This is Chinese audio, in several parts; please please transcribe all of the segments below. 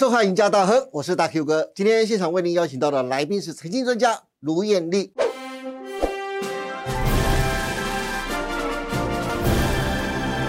收看《赢家大亨》，我是大 Q 哥。今天现场为您邀请到的来宾是财经专家卢艳丽。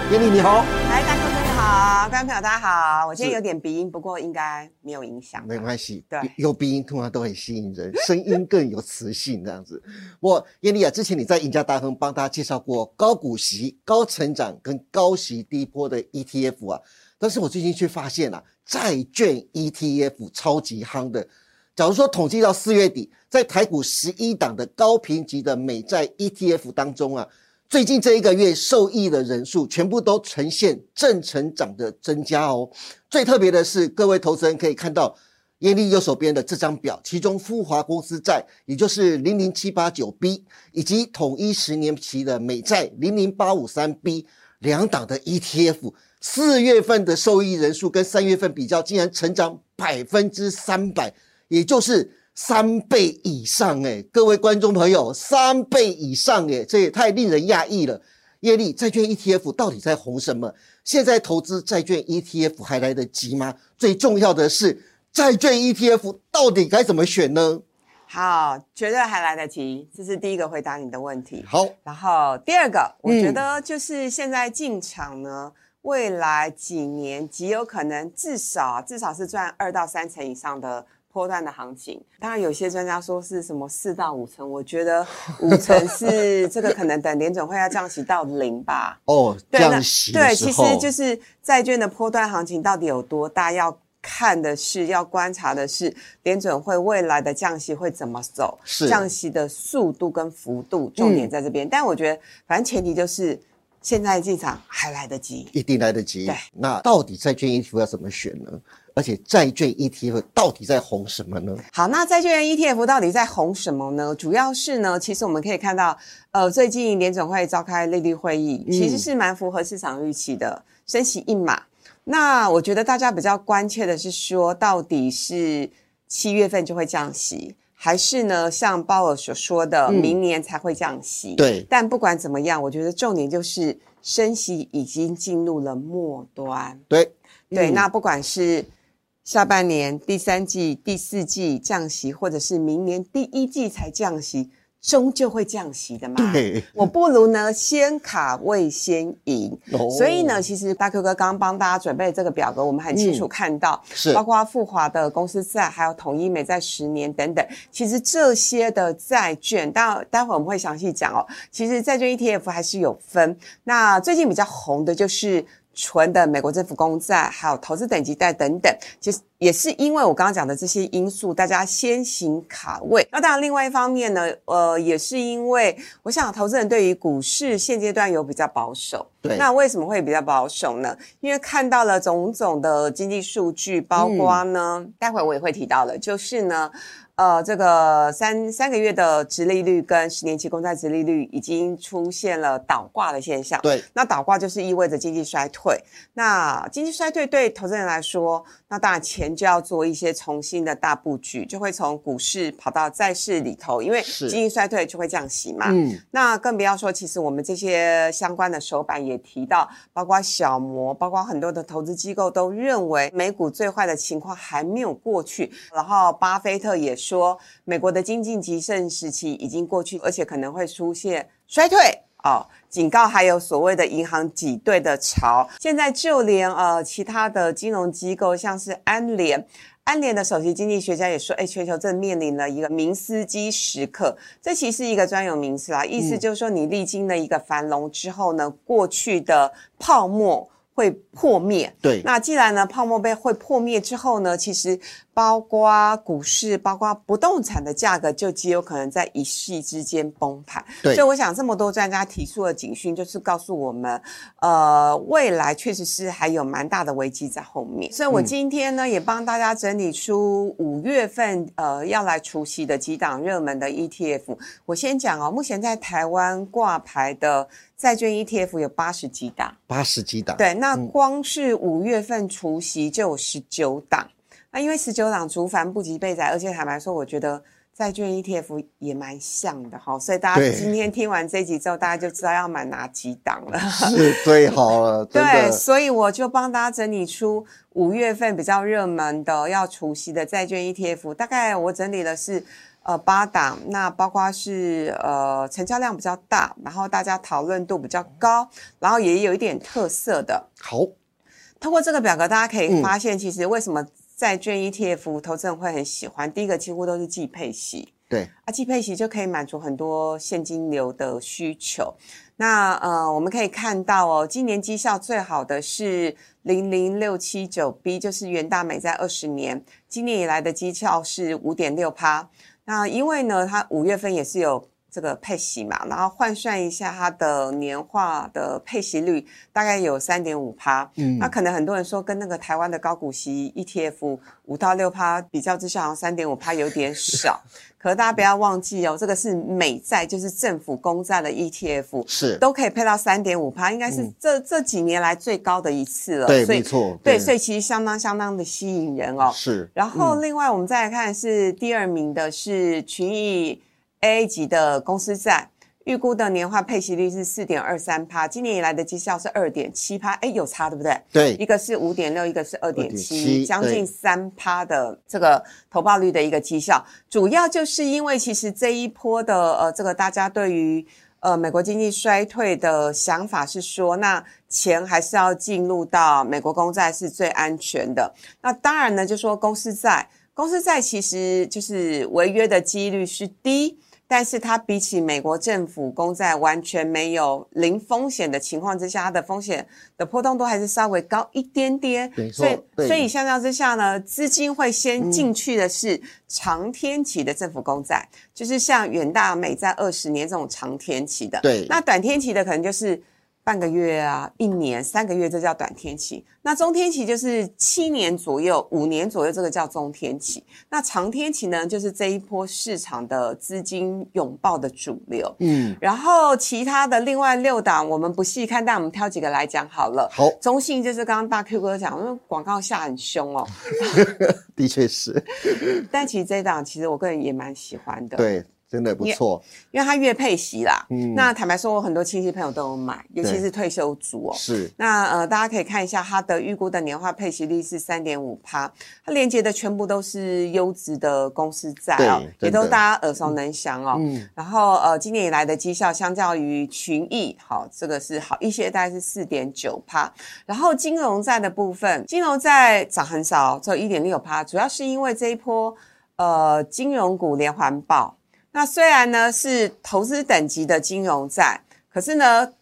艳丽你好，来，大 Q 哥你好，观众朋友大家好。我今天有点鼻音，不过应该没有影响。没关系，对有鼻音通常都很吸引人，声音更有磁性这样子。我艳丽啊，之前你在赢家大亨帮大家介绍过高股息、高成长跟高息低波的 ETF 啊，但是我最近却发现啊，债券 ETF 超级夯的。假如说统计到四月底，在台股十一档的高评级的美债 ETF 当中啊，最近这一个月受益的人数全部都呈现正成长的增加哦。最特别的是，各位投资人可以看到艳丽右手边的这张表，其中富华公司债，也就是零零七八九 B，以及统一十年期的美债零零八五三 B 两档的 ETF，四月份的受益人数跟三月份比较，竟然成长百分之三百，也就是三倍以上哎！各位观众朋友，三倍以上哎，这也太令人讶异了。业力债券 ETF 到底在红什么？现在投资债券 ETF 还来得及吗？最重要的是，债券 ETF 到底该怎么选呢？好，绝对还来得及，这是第一个回答你的问题。好，然后第二个，我嗯觉得就是现在进场呢，未来几年极有可能至少至少是赚二到三成以上的波段的行情。当然，有些专家说是什么四到五成，我觉得五成是这个可能等联准会要降息到零吧。哦，降息对，其实就是债券的波段行情到底有多大，要看的是，要观察的是联准会未来的降息会怎么走，是降息的速度跟幅度，重点在这边。但我觉得，反正前提就是现在进场还来得及。一定来得及。对，那到底债券 ETF 要怎么选呢？而且债券 ETF 到底在红什么呢？好，那债券 ETF 到底在红什么呢？主要是呢，其实我们可以看到，呃，最近联总会召开利率会议，其实是蛮符合市场预期的，升息一码。那我觉得大家比较关切的是说，到底是七月份就会降息，还是呢，像鲍尔所说的，明年才会降息？对但不管怎么样，我觉得重点就是升息已经进入了末端。对对，嗯那不管是下半年、第三季、第四季降息，或者是明年第一季才降息，终究会降息的嘛。对，我不如呢先卡位先赢。哦所以呢，其实大 Q 哥刚刚帮大家准备这个表格，我们很清楚看到，嗯是包括富华的公司债，还有统一美债十年等等，其实这些的债券，待待会我们会详细讲哦。其实债券 ETF 还是有分，那最近比较红的就是。纯的美国政府公债，还有投资等级贷等等，其实也是因为我刚刚讲的这些因素，大家先行卡位。那当然，另外一方面呢，呃，也是因为我想投资人对于股市现阶段有比较保守。对那为什么会比较保守呢？因为看到了种种的经济数据，包括呢，待会我也会提到了，就是呢。呃，这个三三个月的直利率跟十年期公债直利率已经出现了倒挂的现象。对，那倒挂就是意味着经济衰退。那经济衰退对投资人来说，那当然钱就要做一些重新的大布局，就会从股市跑到债市里头，因为经济衰退就会降息嘛。嗯，那更不要说，其实我们这些相关的手板也提到，包括小摩，包括很多的投资机构都认为美股最坏的情况还没有过去。然后巴菲特也说，美国的经济极盛时期已经过去，而且可能会出现衰退。哦，警告还有所谓的银行挤兑的潮，现在就连呃其他的金融机构，像是安联。安联的首席经济学家也说，哎，全球正面临了一个明斯基时刻，这其实是一个专有名词啦，意思就是说，你历经了一个繁荣之后呢，过去的泡沫会破灭。对，那既然呢泡沫被会破灭之后呢，其实包括股市、包括不动产的价格，就极有可能在一夕之间崩盘。对所以我想这么多专家提出的警讯，就是告诉我们，呃，未来确实是还有蛮大的危机在后面。所以我今天呢，也帮大家整理出五月份呃要来除夕的几档热门的 ETF。我先讲哦，目前在台湾挂牌的债券 ETF 有八十几档。八十几档，对，那光是五月份除夕就有十九档。那因为十九档除繁不及备载，而且坦白说，我觉得债券 ETF 也蛮像的哈，所以大家今天听完这集之后，大家就知道要买哪几档了。是最好了，对，所以我就帮大家整理出五月份比较热门的要除夕的债券 ETF，大概我整理的是呃八档，那包括是呃成交量比较大，然后大家讨论度比较高，然后也有一点特色的。好，通过这个表格，大家可以嗯发现，其实为什么债券 ETF 投资人会很喜欢？第一个几乎都是季配息。对，啊，季配息就可以满足很多现金流的需求。那呃，我们可以看到哦，今年绩效最好的是零零六七九 B，就是元大美在二十年，今年以来的绩效是五点六趴。那因为呢，它五月份也是有这个配息嘛，然后换算一下它的年化的配息率大概有三点五趴。嗯那可能很多人说跟那个台湾的高股息 ETF 五到六趴比较之下，好像三点五趴有点少。可是大家不要忘记哦，这个是美债，就是政府公债的 ETF，是，都可以配到三点五趴，应该是这、这几年来最高的一次了。嗯对，没错，对，所以其实相当相当的吸引人哦。是，然后另外我们再来看是第二名的是群益 A 级的公司债，预估的年化配息率是四点二三趴，今年以来的绩效是二点七趴，哎，有差对不对？对一对，个是五点六，一个是二点七，2.7将近三趴的这个投报率的一个绩效，主要就是因为其实这一波的呃这个大家对于呃美国经济衰退的想法是说，那钱还是要进入到美国公债是最安全的。那当然呢，就说公司债，公司债其实就是违约的几率是低。但是它比起美国政府公债完全没有零风险的情况之下，它的风险的波动度还是稍微高一点点。所以，所以相较之下呢，资金会先进去的是长天期的政府公债，就是像远大美债二十年这种长天期的。对那短天期的可能就是半个月啊、一年、三个月，这叫短天期。那中天期就是七年左右、五年左右，这个叫中天期。那长天期呢，就是这一波市场的资金拥抱的主流。嗯，然后其他的另外六档我们不细看，但我们挑几个来讲好了。好，中信就是刚刚大 Q 哥讲，因为广告下很凶哦，的确是，但其实这一档其实我个人也蛮喜欢的。对，真的不错，因为它月配息啦。嗯那坦白说，我很多亲戚朋友都有买，尤其是退休族哦。是，那呃，大家可以看一下它的预估的年化配息率是三点五趴，它连接的全部都是优质的公司债哦，也都大家耳熟能详哦。嗯，然后呃，今年以来的绩效相较于群益，好，这个是好一些，大概是四点九趴。然后金融债的部分，金融债涨很少，只有一点六趴，主要是因为这一波呃金融股连环爆。那虽然呢是投资等级的金融债，可是呢，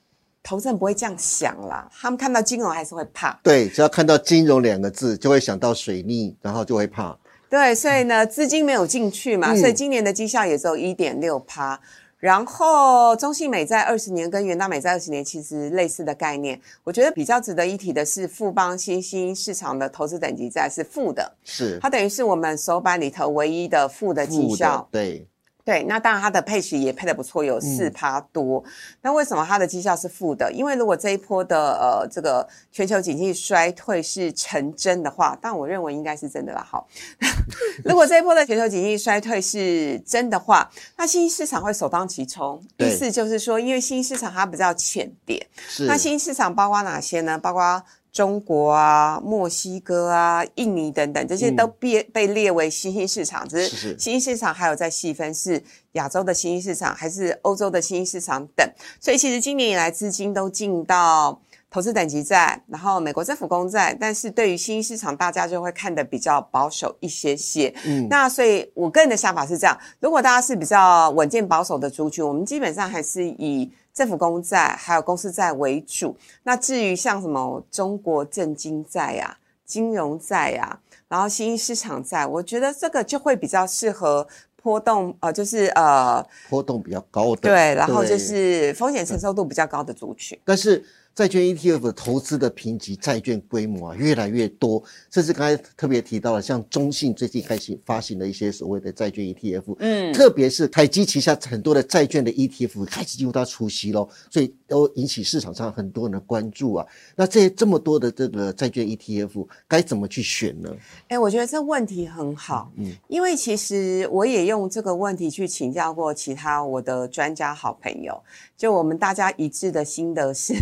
投资人不会这样想啦，他们看到金融还是会怕。对，只要看到金融两个字，就会想到水逆，然后就会怕，对，所以呢，资金没有进去嘛，嗯所以今年的绩效也只有一点六趴。然后中信美债二十年跟元大美债二十年其实类似的概念，我觉得比较值得一提的是富邦新兴市场的投资等级债是负的，是它等于是我们手板里头唯一的负的绩效的，。对，对，那当然它的配息也配的不错，有四趴多。那为什么它的绩效是负的？因为如果这一波的呃这个全球经济衰退是成真的话，但我认为应该是真的啦。好，如果这一波的全球经济衰退是真的话，那新兴市场会首当其冲。对意思就是说，因为新兴市场它比较浅点，是，那新兴市场包括哪些呢？包括中国啊、墨西哥啊、印尼等等，这些都被、被列为新兴市场。只是新兴市场还有在细分是亚洲的新兴市场，还是欧洲的新兴市场等。所以其实今年以来资金都进到投资等级债，然后美国政府公债，但是对于新兴市场，大家就会看得比较保守一些些。嗯，那所以我个人的想法是这样：如果大家是比较稳健保守的族群，我们基本上还是以政府公债还有公司债为主。那至于像什么中国证金债呀、金融债呀、然后新兴市场债，我觉得这个就会比较适合波动，呃，就是呃，波动比较高的，对，然后就是风险承受度比较高的族群。但是债券 ETF 的投资的评级债券规模啊越来越多，甚至刚才特别提到了，像中信最近开始发行的一些所谓的债券 ETF，嗯，特别是台积旗下很多的债券的 ETF 开始进入到除息喽，所以都引起市场上很多人的关注啊。那这这么多的这个债券 ETF 该怎么去选呢？哎、我觉得这问题很好，嗯，因为其实我也用这个问题去请教过其他我的专家好朋友，就我们大家一致的心得是，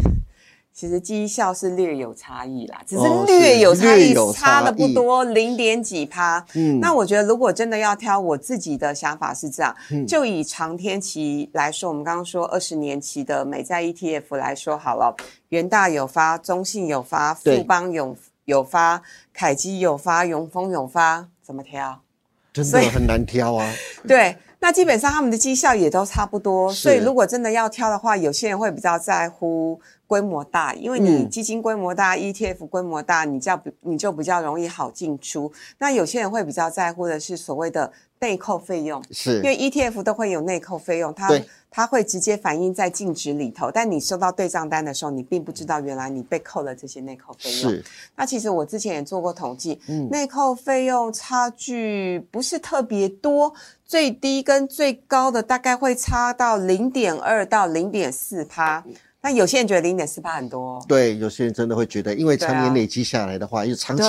其实绩效是略有差异啦，只是哦略有差异，差的不多，零点几趴。嗯那我觉得如果真的要挑，我自己的想法是这样，嗯就以长天期来说，我们刚刚说二十年期的美债 ETF 来说好了，元大有发，中信有发，富邦有有发，凯基有发，永丰有发，怎么挑？真的很难挑啊。对，那基本上他们的绩效也都差不多，所以如果真的要挑的话，有些人会比较在乎规模大，因为你嗯基金规模大、ETF 规模大，你较你就比较容易好进出。那有些人会比较在乎的是所谓的内扣费用，是因为 ETF 都会有内扣费用，它对它会直接反映在净值里头，但你收到对账单的时候，你并不知道原来你被扣了这些内扣费用。是，那其实我之前也做过统计，嗯内扣费用差距不是特别多，最低跟最高的大概会差到零点二到零点四趴。那有些人觉得零点四八很多哦，对，有些人真的会觉得，因为常年累积下来的话，因为长期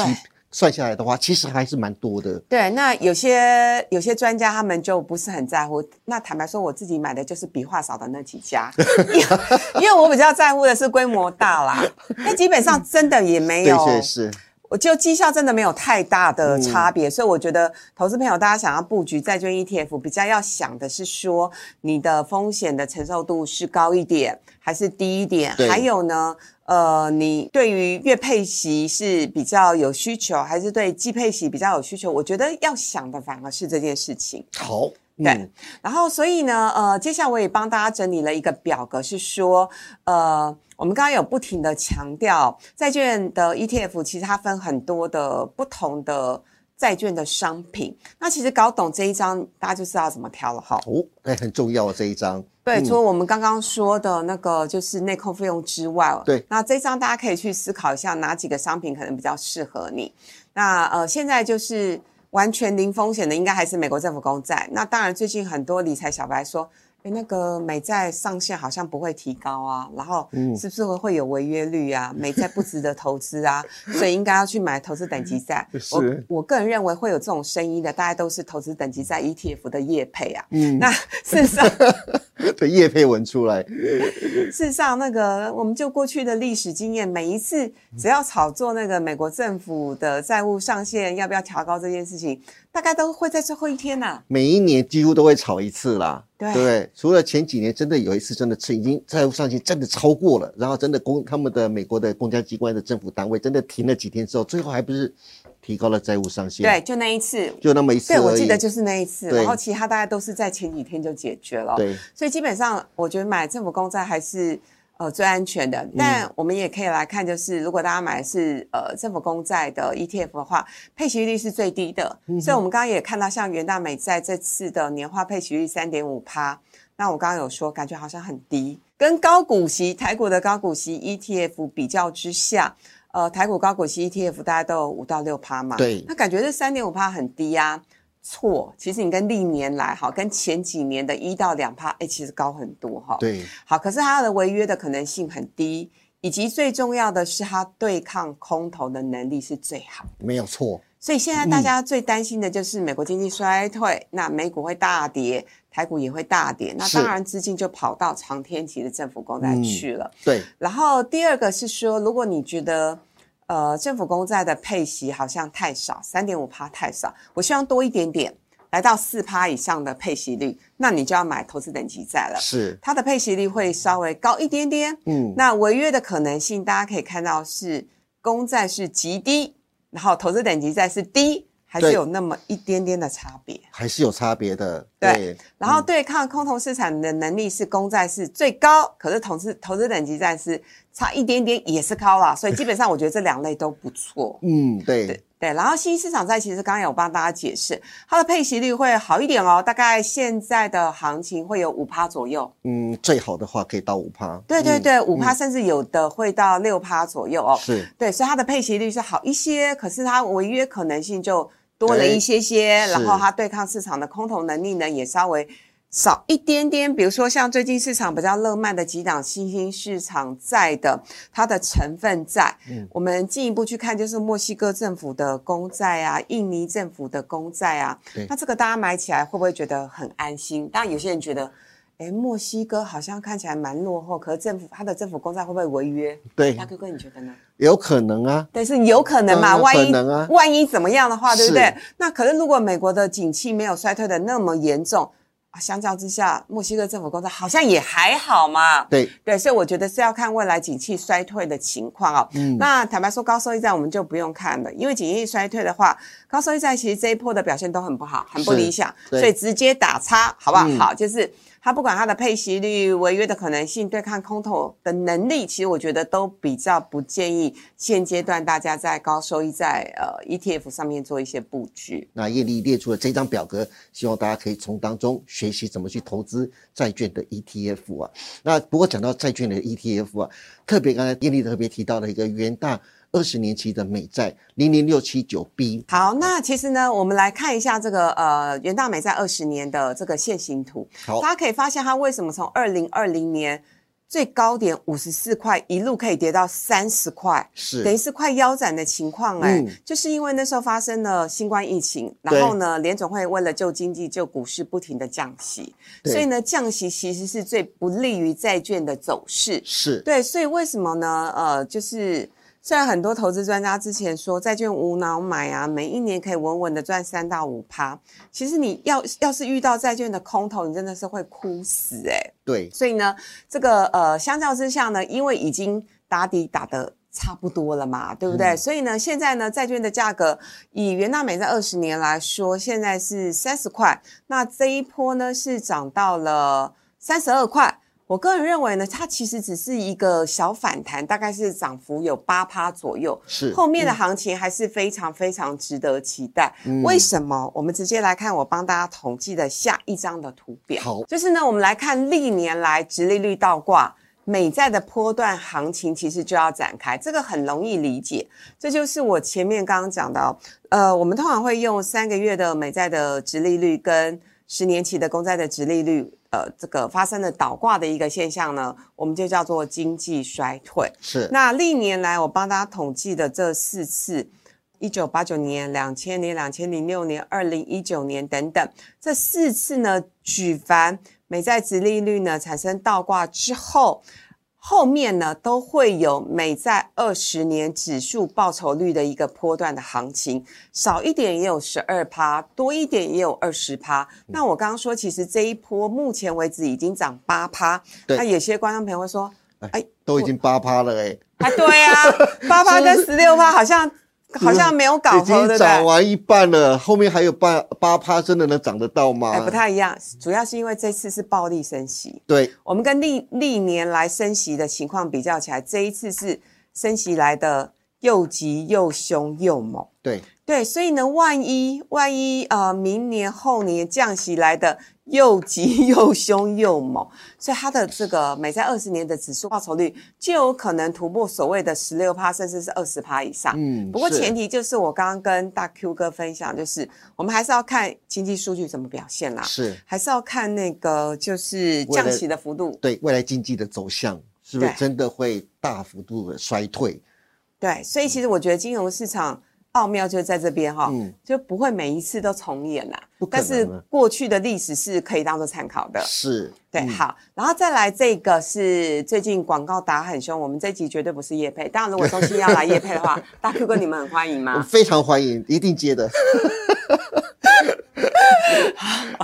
算下来的话，其实还是蛮多的。对，那有些有些专家他们就不是很在乎。那坦白说，我自己买的就是笔画少的那几家，因为我比较在乎的是规模大啦。那基本上真的也没对，有，确实我就绩效真的没有太大的差别，所以我觉得投资朋友大家想要布局债券 ETF，比较要想的是说你的风险的承受度是高一点还是低一点，对还有呢，呃，你对于月配息是比较有需求，还是对季配息比较有需求？我觉得要想的反而是这件事情。好。对嗯然后，所以呢，呃，接下来我也帮大家整理了一个表格，是说，呃，我们刚刚有不停的强调，债券的 ETF 其实它分很多的不同的债券的商品。那其实搞懂这一章，大家就知道怎么挑了哈。哦，哎，很重要啊这一章。对，嗯除了我们刚刚说的那个就是内扣费用之外，对那这一章大家可以去思考一下，哪几个商品可能比较适合你。那呃，现在就是完全零风险的，应该还是美国政府公债。那当然，最近很多理财小白说。诶那个美债上限好像不会提高啊，然后嗯是不是会会有违约率啊？美债不值得投资啊，所以应该要去买投资等级债。我我个人认为会有这种声音的，大概都是投资等级债 ETF 的业配啊。嗯，那事实上，对叶佩文出来，事实上，那个我们就过去的历史经验，每一次只要炒作那个美国政府的债务上限要不要调高这件事情，大概都会在最后一天呐、每一年几乎都会炒一次啦。对不对？除了前几年真的有一次真的是已经债务上限真的超过了，然后真的公他们的美国的公家机关的政府单位真的停了几天之后，最后还不是提高了债务上限？对，，就那一次。就那么一次对，我记得就是那一次，然后其他大家都是在前几天就解决了。对，所以基本上，我觉得买政府公债还是呃最安全的。但我们也可以来看，就是如果大家买的是呃政府公债的 ETF 的话，配息率是最低的。所以我们刚刚也看到，像元大美债这次的年化配息率三点五趴，那我刚刚有说，感觉好像很低，跟高股息台股的高股息 ETF 比较之下。呃，台股高股息 ETF 大概都有五到六趴嘛，对那感觉这三点五趴很低啊。错，其实你跟历年来哈，跟前几年的一到两趴，哎，其实高很多哈。，对，好，可是它的违约的可能性很低，以及最重要的是它对抗空头的能力是最好。没有错。所以现在大家最担心的就是美国经济衰退，那美股会大跌，台股也会大跌，那是当然资金就跑到长天期的政府公债去了。对，然后第二个是说，如果你觉得呃政府公债的配息好像太少，三点五趴太少，我希望多一点点，来到四趴以上的配息率，那你就要买投资等级债了。是，它的配息率会稍微高一点点，嗯，那违约的可能性，大家可以看到是公债是极低，然后投资等级债是低，还是有那么一点点的差别。还是有差别的。对对，然后对抗空头市场的能力是公债是最高，可是投资投资等级债是差一点点，也是高啦。所以基本上我觉得这两类都不错。嗯，对，对，然后新兴市场债其实刚刚有帮大家解释，它的配息率会好一点哦，大概现在的行情会有五趴左右。嗯，最好的话可以到五趴。嗯对对对，五趴甚至有的会到六趴左右哦。是对，所以它的配息率是好一些，可是它违约可能性就多了一些些，哎然后它对抗市场的空头能力呢也稍微少一点点。比如说像最近市场比较热卖的几档新兴市场债的，它的成分债，嗯我们进一步去看就是墨西哥政府的公债啊，印尼政府的公债啊对，那这个大家买起来会不会觉得很安心？当然有些人觉得。哎墨西哥好像看起来蛮落后，可是政府它的政府公债会不会违约？对大哥哥，你觉得呢？有可能啊。但，是有可能嘛？万一可能啊万一怎么样的话，对不对？那可是如果美国的景气没有衰退的那么严重啊，相较之下，墨西哥政府工作好像也还好嘛。对，对，所以我觉得是要看未来景气衰退的情况哦。嗯那坦白说，高收益债我们就不用看了，因为景气衰退的话，高收益债其实这一波的表现都很不好，很不理想，所以直接打叉，好不好？嗯好，就是它不管它的配息率、违约的可能性、对抗空头的能力，其实我觉得都比较不建议现阶段大家在高收益在呃 ETF 上面做一些布局。那叶丽列出了这张表格，希望大家可以从当中学习怎么去投资债券的 ETF 啊。那不过讲到债券的 ETF 啊，特别刚才叶丽特别提到了一个元大二十年期的美债零零六七九 B，好，那其实呢，我们来看一下这个呃元大美债二十年的这个现形图。好。大家可以发现它为什么从二零二零年最高点五十四块一路可以跌到三十块，是。等于是快腰斩的情况哎、嗯。就是因为那时候发生了新冠疫情，然后呢，联总会为了救经济、救股市，不停的降息，所以呢，降息其实是最不利于债券的走势。是。对，所以为什么呢？呃，就是虽然很多投资专家之前说债券无脑买啊，每一年可以稳稳的赚三到五趴，其实你要要是遇到债券的空头，你真的是会哭死诶、对，所以呢，这个呃，相较之下呢，因为已经打底打的差不多了嘛，对不对？所以呢，现在呢，债券的价格以元大美在二十年来说，现在是三十块，那这一波呢是涨到了三十二块。我个人认为呢，它其实只是一个小反弹，大概是涨幅有八趴左右。是后面的行情还是非常非常值得期待。嗯为什么？我们直接来看我帮大家统计的下一张的图表。好就是呢，我们来看历年来直利率倒挂。美债的波段行情其实就要展开，这个很容易理解。这就是我前面刚刚讲的哦，呃，我们通常会用三个月的美债的直利率跟十年期的公债的直利率，呃，这个发生了倒挂的一个现象呢，我们就叫做经济衰退。是那历年来我帮大家统计的这四次，一九八九年、两千年、两千零六年、二零一九年等等，这四次呢，举凡美债值利率呢产生倒挂之后，后面呢都会有美债二十年指数报酬率的一个波段的行情，少一点也有十二趴，多一点也有二十趴。那我刚刚说，其实这一波目前为止已经涨八趴，对。那有些观众朋友会说，哎，都已经八趴了哎、啊，对啊，八趴跟十六趴好像好像没有搞已头，对经？涨完一半了，后面还有八八趴，真的能涨得到吗？哎，不太一样，主要是因为这次是暴力升息，对，我们跟历历年来升息的情况比较起来，这一次是升息来的又急又凶又猛。对，对，所以呢，万一万一呃，明年后年降息来的又急 又凶又猛，所以它的这个美债二十年的指数报酬率就有可能突破所谓的十六趴，甚至是二十趴以上。嗯不过前提就是我刚刚跟大 Q 哥分享，就是我们还是要看经济数据怎么表现啦，是还是要看那个就是降息的幅度。对未来经济的走向是不是真的会大幅度的衰退？对，所以其实我觉得金融市场奥妙就在这边哈，嗯就不会每一次都重演啦。但是过去的历史是可以当做参考的。是，对，嗯好，然后再来这个是最近广告打很凶，我们这集绝对不是叶配。当然，如果中心要来叶配的话，大 Q 哥你们很欢迎我吗？非常欢迎，一定接的。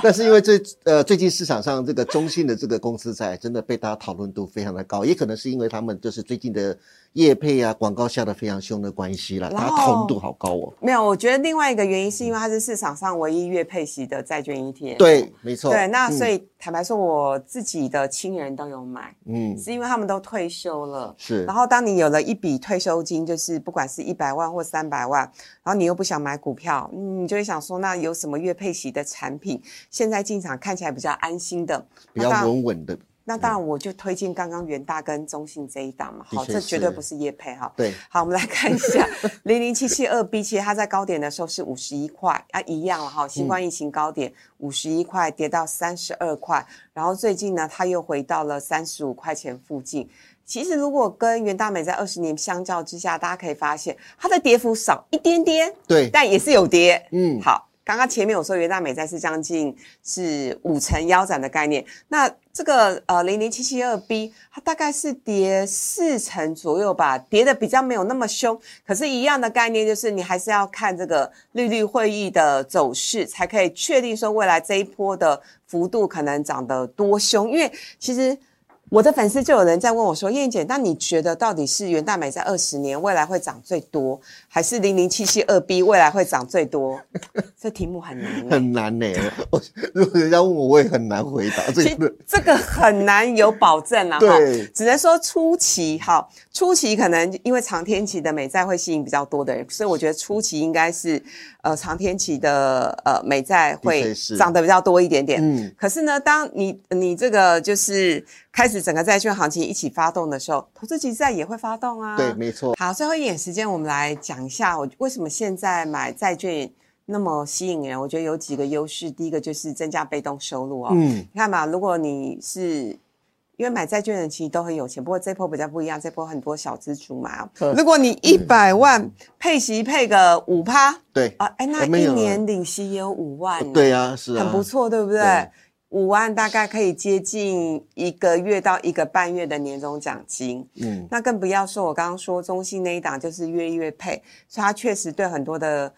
但是因为最呃最近市场上这个中信的这个公司在真的被大家讨论度非常的高，也可能是因为他们就是最近的业配啊广告下的非常凶的关系啦，然后大家讨论度好高哦。没有，我觉得另外一个原因是因为它是市场上唯一月配息的债券 ETF。对，没错。对，那所以以、坦白说，我自己的亲人都有买，嗯是因为他们都退休了。是然后，当你有了一笔退休金，就是不管是一百万或三百万，然后你又不想买股票，嗯你就会想说，那有什么月配息的产品，现在进场看起来比较安心的？比较稳稳的，那当然，我就推荐刚刚元大跟中信这一档嘛。好，这绝对不是叶配哈。对，好，我们来看一下零零七七二 B，其实它在高点的时候是五十一块啊，一样了哈。新冠疫情高点五十一块跌到三十二块，然后最近呢，它又回到了三十五块钱附近。其实如果跟元大美在二十年相较之下，大家可以发现它的跌幅少一点点，对，但也是有跌。嗯，好，刚刚前面我说元大美债是将近是五成腰斩的概念，那这个呃零零七七二 B 它大概是跌四成左右吧，跌的比较没有那么凶，可是，一样的概念就是你还是要看这个利率会议的走势，才可以确定说未来这一波的幅度可能涨得多凶，因为其实。我的粉丝就有人在问我说：“燕姐，那你觉得到底是元大美在二十年未来会涨最多，还是零零七七二 B 未来会涨最多？” 这题目很难欸、很难呢。我如果人家问我，我也很难回答这其个。这个很难有保证啊，哈对，只能说初期哈，初期可能因为长天期的美债会吸引比较多的人，所以我觉得初期应该是呃长天期的呃美债的会涨得比较多一点点。嗯，可是呢，当你你这个就是开始整个债券行情一起发动的时候，投资级债也会发动啊。对，没错。好，最后一点时间，我们来讲一下我为什么现在买债券那么吸引人。我觉得有几个优势，第一个就是增加被动收入哦。嗯，你看嘛，如果你是因为买债券的人其实都很有钱，不过这波比较不一样，这波很多小资族嘛。嗯如果你一百万配息配个五趴对，啊，哎，那一年领息也有五万呢，对啊，是啊，很不错，对不对对？五万大概可以接近一个月到一个半月的年终奖金。嗯，那更不要说我刚刚说中信那一档就是月月配，所以它确实对很多的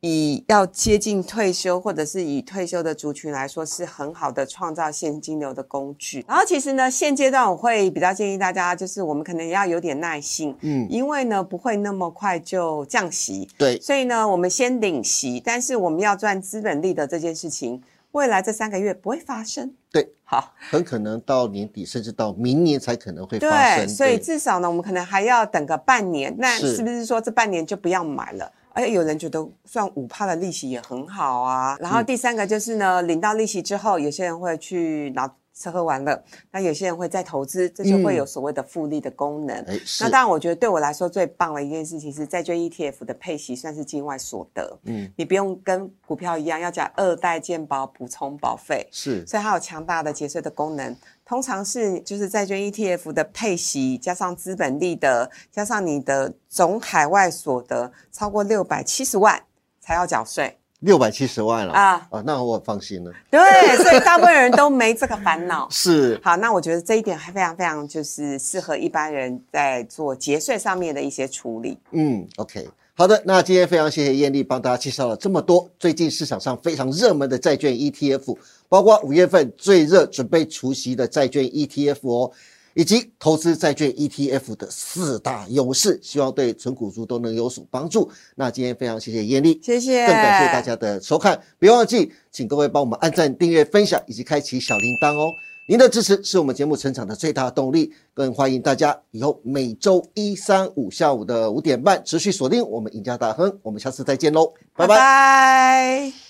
以要接近退休或者是以退休的族群来说，是很好的创造现金流的工具。然后其实呢，现阶段我会比较建议大家，就是我们可能要有点耐心，嗯，因为呢不会那么快就降息，对，所以呢我们先领息，但是我们要赚资本利的这件事情，未来这三个月不会发生。对，好。很可能到年底，甚至到明年才可能会发生对，生。所以至少呢，我们可能还要等个半年。那是是不是说这半年就不要买了？而且有人觉得算五趴的利息也很好啊。然后第三个就是呢，领到利息之后，有些人会去拿吃喝玩乐，那有些人会再投资，这就会有所谓的复利的功能。那，当然，我觉得对我来说最棒的一件事情是债券 ETF 的配息算是境外所得，嗯，你不用跟股票一样要缴二代健保补充保费，是，所以它有强大的节税的功能。通常是就是债券 ETF 的配息，加上资本利得，加上你的总海外所得超过六百七十万才要缴税六百七十万了啊。啊，那我放心了。对，所以大部分人都没这个烦恼。是，好，那我觉得这一点还非常非常就是适合一般人在做节税上面的一些处理。嗯，OK。好的，那今天非常谢谢艳丽帮大家介绍了这么多最近市场上非常热门的债券 ETF，包括五月份最热准备除息的债券 ETF 哦，以及投资债券 ETF 的四大优势，希望对纯股族都能有所帮助。那今天非常谢谢艳丽，谢谢，更感谢大家的收看，别忘记请各位帮我们按赞、订阅、分享以及开启小铃铛哦。您的支持是我们节目成长的最大动力，更欢迎大家以后每周一、三、五下午的五点半持续锁定我们赢家大亨。我们下次再见喽，拜拜。拜。